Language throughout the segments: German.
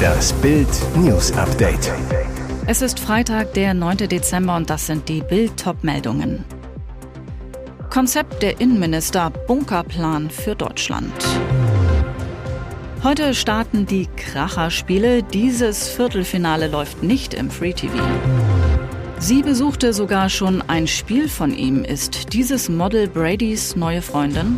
Das Bild News Update. Es ist Freitag, der 9. Dezember und das sind die Bild meldungen Konzept der Innenminister Bunkerplan für Deutschland. Heute starten die Kracherspiele. Dieses Viertelfinale läuft nicht im Free TV. Sie besuchte sogar schon ein Spiel von ihm. Ist dieses Model Bradys neue Freundin?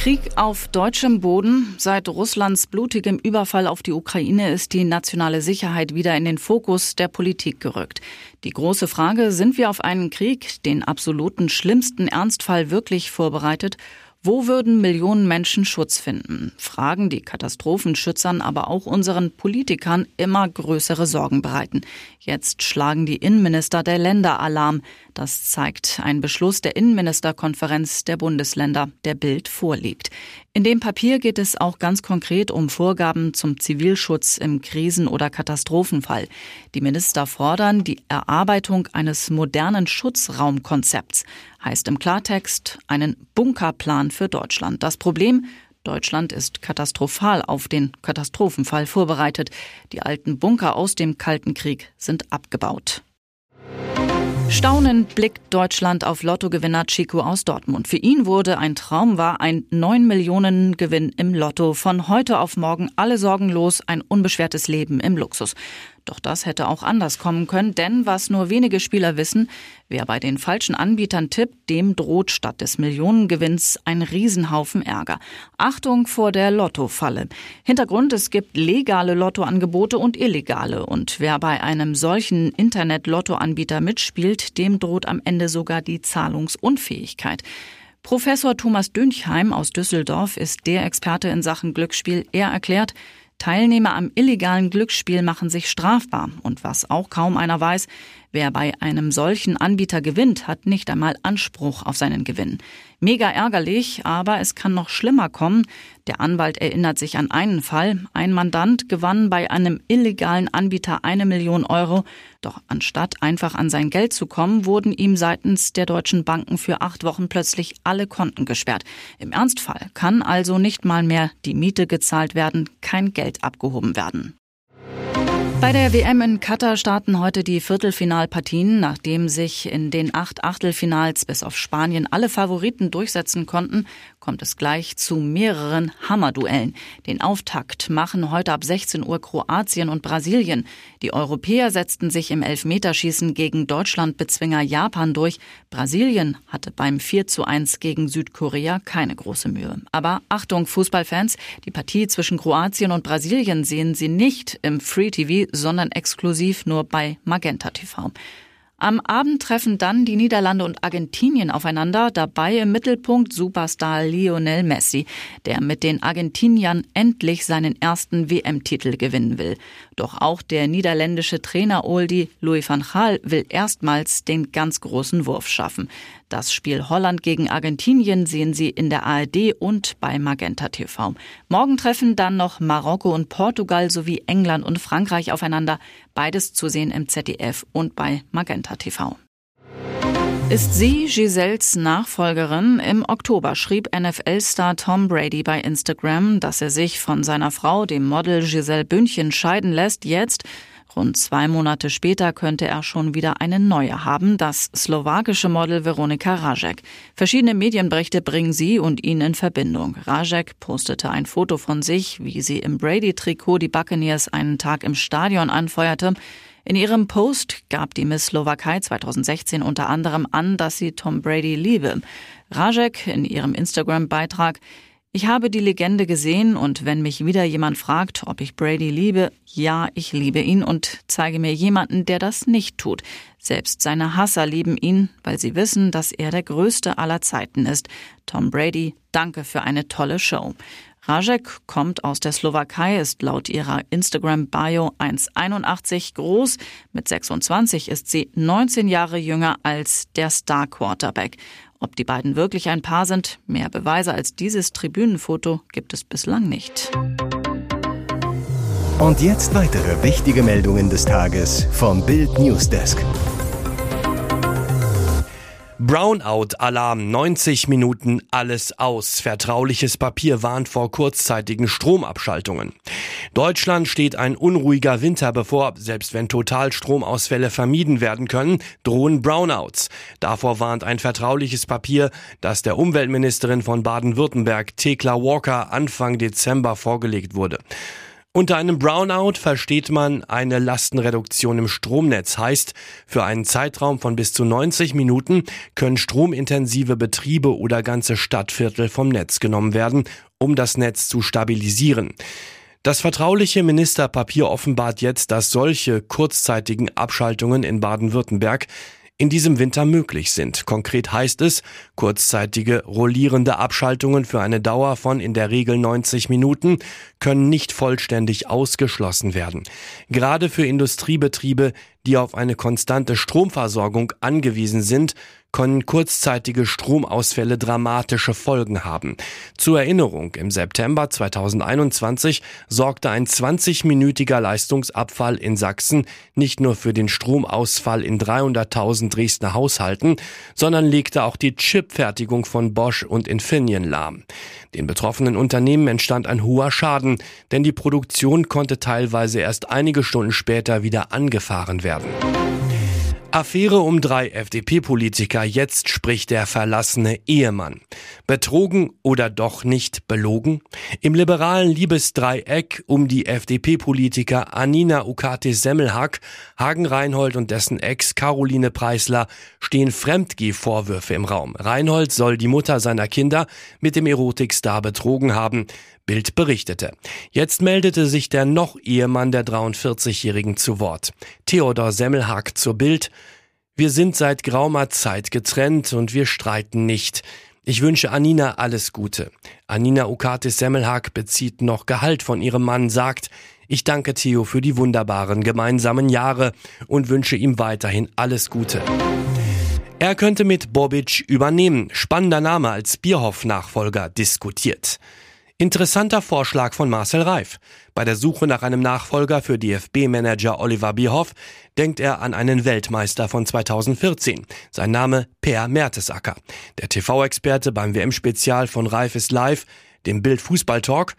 Krieg auf deutschem Boden. Seit Russlands blutigem Überfall auf die Ukraine ist die nationale Sicherheit wieder in den Fokus der Politik gerückt. Die große Frage, sind wir auf einen Krieg, den absoluten schlimmsten Ernstfall wirklich vorbereitet? Wo würden Millionen Menschen Schutz finden? Fragen, die Katastrophenschützern, aber auch unseren Politikern immer größere Sorgen bereiten. Jetzt schlagen die Innenminister der Länder Alarm. Das zeigt ein Beschluss der Innenministerkonferenz der Bundesländer, der Bild vorliegt. In dem Papier geht es auch ganz konkret um Vorgaben zum Zivilschutz im Krisen- oder Katastrophenfall. Die Minister fordern die Erarbeitung eines modernen Schutzraumkonzepts, heißt im Klartext einen Bunkerplan für Deutschland. Das Problem, Deutschland ist katastrophal auf den Katastrophenfall vorbereitet. Die alten Bunker aus dem Kalten Krieg sind abgebaut. Staunend blickt Deutschland auf Lottogewinner Chico aus Dortmund. Für ihn wurde ein Traum war ein 9 Millionen Gewinn im Lotto. Von heute auf morgen alle sorgenlos, ein unbeschwertes Leben im Luxus. Doch das hätte auch anders kommen können, denn was nur wenige Spieler wissen, wer bei den falschen Anbietern tippt, dem droht statt des Millionengewinns ein Riesenhaufen Ärger. Achtung vor der Lottofalle. Hintergrund, es gibt legale Lottoangebote und illegale. Und wer bei einem solchen Internet-Lottoanbieter mitspielt, dem droht am Ende sogar die Zahlungsunfähigkeit. Professor Thomas Dünchheim aus Düsseldorf ist der Experte in Sachen Glücksspiel. Er erklärt, Teilnehmer am illegalen Glücksspiel machen sich strafbar. Und was auch kaum einer weiß, wer bei einem solchen Anbieter gewinnt, hat nicht einmal Anspruch auf seinen Gewinn. Mega ärgerlich, aber es kann noch schlimmer kommen. Der Anwalt erinnert sich an einen Fall. Ein Mandant gewann bei einem illegalen Anbieter eine Million Euro. Doch anstatt einfach an sein Geld zu kommen, wurden ihm seitens der deutschen Banken für acht Wochen plötzlich alle Konten gesperrt. Im Ernstfall kann also nicht mal mehr die Miete gezahlt werden, kein Geld abgehoben werden. Bei der WM in Katar starten heute die Viertelfinalpartien. Nachdem sich in den acht Achtelfinals bis auf Spanien alle Favoriten durchsetzen konnten, kommt es gleich zu mehreren Hammerduellen. Den Auftakt machen heute ab 16 Uhr Kroatien und Brasilien. Die Europäer setzten sich im Elfmeterschießen gegen Deutschland-Bezwinger Japan durch. Brasilien hatte beim 4 zu 1 gegen Südkorea keine große Mühe. Aber Achtung, Fußballfans, die Partie zwischen Kroatien und Brasilien sehen Sie nicht im Free TV, sondern exklusiv nur bei Magenta TV. Am Abend treffen dann die Niederlande und Argentinien aufeinander, dabei im Mittelpunkt Superstar Lionel Messi, der mit den Argentiniern endlich seinen ersten WM-Titel gewinnen will. Doch auch der niederländische Trainer Oldie Louis van Gaal will erstmals den ganz großen Wurf schaffen. Das Spiel Holland gegen Argentinien sehen Sie in der ARD und bei Magenta TV. Morgen treffen dann noch Marokko und Portugal sowie England und Frankreich aufeinander. Beides zu sehen im ZDF und bei Magenta TV. Ist sie Giselles Nachfolgerin? Im Oktober schrieb NFL-Star Tom Brady bei Instagram, dass er sich von seiner Frau, dem Model Giselle Bündchen, scheiden lässt. Jetzt Rund zwei Monate später könnte er schon wieder eine neue haben, das slowakische Model Veronika Rajek. Verschiedene Medienberichte bringen sie und ihn in Verbindung. Rajek postete ein Foto von sich, wie sie im Brady-Trikot die Buccaneers einen Tag im Stadion anfeuerte. In ihrem Post gab die Miss Slowakei 2016 unter anderem an, dass sie Tom Brady liebe. Rajek in ihrem Instagram-Beitrag ich habe die Legende gesehen und wenn mich wieder jemand fragt, ob ich Brady liebe, ja, ich liebe ihn und zeige mir jemanden, der das nicht tut. Selbst seine Hasser lieben ihn, weil sie wissen, dass er der größte aller Zeiten ist. Tom Brady, danke für eine tolle Show. Rajek kommt aus der Slowakei, ist laut ihrer Instagram-Bio 1,81 groß. Mit 26 ist sie 19 Jahre jünger als der Star-Quarterback. Ob die beiden wirklich ein Paar sind, mehr Beweise als dieses Tribünenfoto gibt es bislang nicht. Und jetzt weitere wichtige Meldungen des Tages vom Bild Newsdesk. Brownout-Alarm, 90 Minuten alles aus. Vertrauliches Papier warnt vor kurzzeitigen Stromabschaltungen. Deutschland steht ein unruhiger Winter bevor. Selbst wenn Totalstromausfälle vermieden werden können, drohen Brownouts. Davor warnt ein vertrauliches Papier, das der Umweltministerin von Baden-Württemberg, Thekla Walker, Anfang Dezember vorgelegt wurde. Unter einem Brownout versteht man eine Lastenreduktion im Stromnetz. Heißt, für einen Zeitraum von bis zu 90 Minuten können stromintensive Betriebe oder ganze Stadtviertel vom Netz genommen werden, um das Netz zu stabilisieren. Das vertrauliche Ministerpapier offenbart jetzt, dass solche kurzzeitigen Abschaltungen in Baden-Württemberg in diesem Winter möglich sind. Konkret heißt es, kurzzeitige rollierende Abschaltungen für eine Dauer von in der Regel 90 Minuten können nicht vollständig ausgeschlossen werden. Gerade für Industriebetriebe, die auf eine konstante Stromversorgung angewiesen sind, können kurzzeitige Stromausfälle dramatische Folgen haben. Zur Erinnerung, im September 2021 sorgte ein 20-minütiger Leistungsabfall in Sachsen nicht nur für den Stromausfall in 300.000 Dresdner Haushalten, sondern legte auch die Chipfertigung von Bosch und Infineon lahm. Den betroffenen Unternehmen entstand ein hoher Schaden, denn die Produktion konnte teilweise erst einige Stunden später wieder angefahren werden. Affäre um drei FDP-Politiker, jetzt spricht der verlassene Ehemann. Betrogen oder doch nicht belogen? Im liberalen Liebesdreieck um die FDP-Politiker Anina Ukatis-Semmelhack, Hagen Reinhold und dessen Ex Caroline Preisler stehen Fremdgeh-Vorwürfe im Raum. Reinhold soll die Mutter seiner Kinder mit dem Erotikstar betrogen haben. Bild berichtete. Jetzt meldete sich der noch Ehemann der 43-Jährigen zu Wort. Theodor Semmelhack zur Bild. Wir sind seit graumer Zeit getrennt und wir streiten nicht. Ich wünsche Anina alles Gute. Anina Ukatis Semmelhack bezieht noch Gehalt von ihrem Mann, sagt, ich danke Theo für die wunderbaren gemeinsamen Jahre und wünsche ihm weiterhin alles Gute. Er könnte mit Bobic übernehmen. Spannender Name als Bierhoff-Nachfolger diskutiert. Interessanter Vorschlag von Marcel Reif. Bei der Suche nach einem Nachfolger für DFB-Manager Oliver Bierhoff denkt er an einen Weltmeister von 2014. Sein Name Per Mertesacker. Der TV-Experte beim WM-Spezial von Reif ist live, dem Bild Fußball Talk.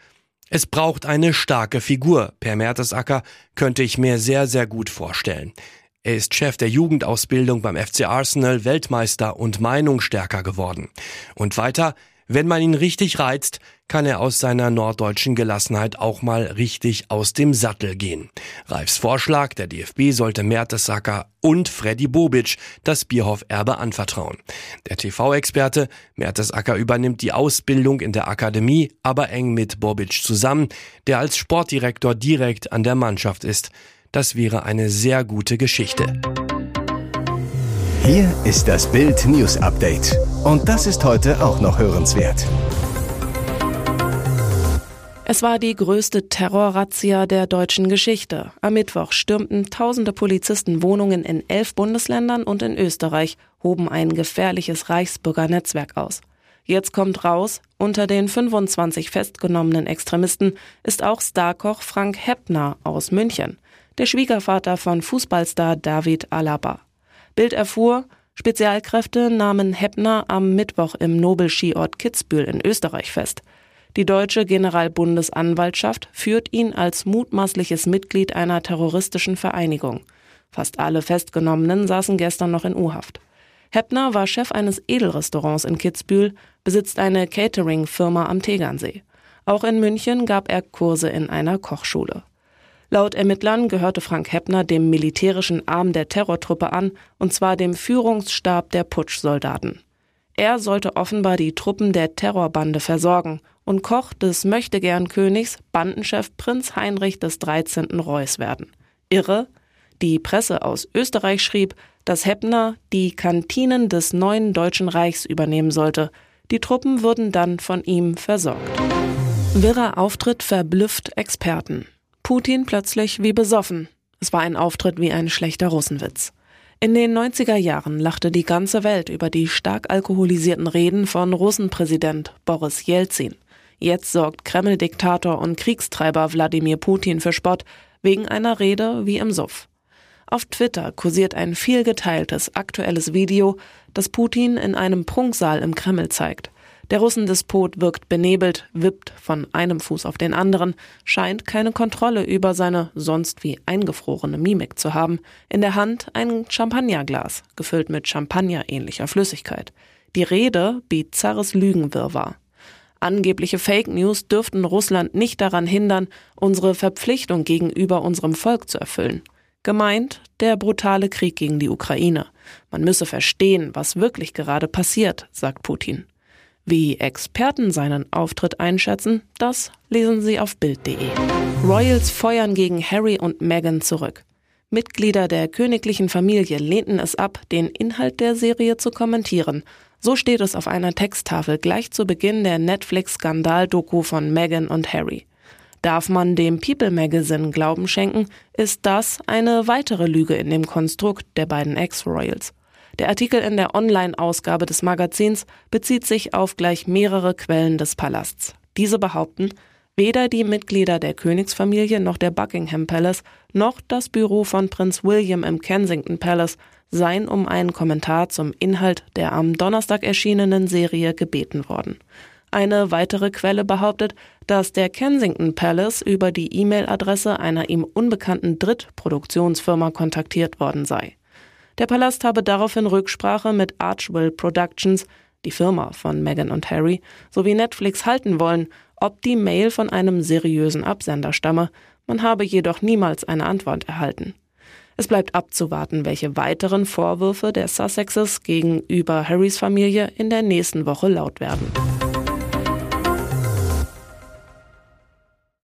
Es braucht eine starke Figur. Per Mertesacker könnte ich mir sehr, sehr gut vorstellen. Er ist Chef der Jugendausbildung beim FC Arsenal, Weltmeister und Meinungsstärker geworden. Und weiter, wenn man ihn richtig reizt, kann er aus seiner norddeutschen Gelassenheit auch mal richtig aus dem Sattel gehen. Reifs Vorschlag, der DFB sollte Mertesacker und Freddy Bobic das Bierhoff-Erbe anvertrauen. Der TV-Experte Mertesacker übernimmt die Ausbildung in der Akademie, aber eng mit Bobic zusammen, der als Sportdirektor direkt an der Mannschaft ist. Das wäre eine sehr gute Geschichte. Hier ist das Bild News Update. Und das ist heute auch noch hörenswert. Es war die größte Terrorrazzia der deutschen Geschichte. Am Mittwoch stürmten tausende Polizisten Wohnungen in elf Bundesländern und in Österreich, hoben ein gefährliches Reichsbürgernetzwerk aus. Jetzt kommt raus, unter den 25 festgenommenen Extremisten ist auch Starkoch Frank Heppner aus München, der Schwiegervater von Fußballstar David Alaba. Bild erfuhr, Spezialkräfte nahmen Heppner am Mittwoch im Nobelskiort Kitzbühel in Österreich fest. Die deutsche Generalbundesanwaltschaft führt ihn als mutmaßliches Mitglied einer terroristischen Vereinigung. Fast alle Festgenommenen saßen gestern noch in U-Haft. Heppner war Chef eines Edelrestaurants in Kitzbühel, besitzt eine Catering-Firma am Tegernsee. Auch in München gab er Kurse in einer Kochschule. Laut Ermittlern gehörte Frank Heppner dem militärischen Arm der Terrortruppe an, und zwar dem Führungsstab der Putschsoldaten. Er sollte offenbar die Truppen der Terrorbande versorgen und Koch des Möchtegern-Königs, Bandenchef Prinz Heinrich des 13. Reuß werden. Irre? Die Presse aus Österreich schrieb, dass Heppner die Kantinen des neuen Deutschen Reichs übernehmen sollte. Die Truppen würden dann von ihm versorgt. Wirrer Auftritt verblüfft Experten. Putin plötzlich wie besoffen. Es war ein Auftritt wie ein schlechter Russenwitz. In den 90er Jahren lachte die ganze Welt über die stark alkoholisierten Reden von Russenpräsident Boris Jelzin. Jetzt sorgt Kreml-Diktator und Kriegstreiber Wladimir Putin für Spott wegen einer Rede wie im Suff. Auf Twitter kursiert ein vielgeteiltes aktuelles Video, das Putin in einem Prunksaal im Kreml zeigt. Der Russendespot wirkt benebelt, wippt von einem Fuß auf den anderen, scheint keine Kontrolle über seine sonst wie eingefrorene Mimik zu haben. In der Hand ein Champagnerglas, gefüllt mit Champagner-ähnlicher Flüssigkeit. Die Rede bizarres Lügenwirrwarr. Angebliche Fake News dürften Russland nicht daran hindern, unsere Verpflichtung gegenüber unserem Volk zu erfüllen. Gemeint der brutale Krieg gegen die Ukraine. Man müsse verstehen, was wirklich gerade passiert, sagt Putin. Wie Experten seinen Auftritt einschätzen, das lesen Sie auf Bild.de. Royals feuern gegen Harry und Meghan zurück. Mitglieder der königlichen Familie lehnten es ab, den Inhalt der Serie zu kommentieren. So steht es auf einer Texttafel gleich zu Beginn der Netflix-Skandal-Doku von Meghan und Harry. Darf man dem People Magazine Glauben schenken, ist das eine weitere Lüge in dem Konstrukt der beiden Ex-Royals. Der Artikel in der Online-Ausgabe des Magazins bezieht sich auf gleich mehrere Quellen des Palasts. Diese behaupten, weder die Mitglieder der Königsfamilie noch der Buckingham Palace noch das Büro von Prinz William im Kensington Palace seien um einen Kommentar zum Inhalt der am Donnerstag erschienenen Serie gebeten worden. Eine weitere Quelle behauptet, dass der Kensington Palace über die E-Mail-Adresse einer ihm unbekannten Drittproduktionsfirma kontaktiert worden sei. Der Palast habe daraufhin Rücksprache mit Archwell Productions, die Firma von Meghan und Harry, sowie Netflix halten wollen, ob die Mail von einem seriösen Absender stamme. Man habe jedoch niemals eine Antwort erhalten. Es bleibt abzuwarten, welche weiteren Vorwürfe der Sussexes gegenüber Harrys Familie in der nächsten Woche laut werden.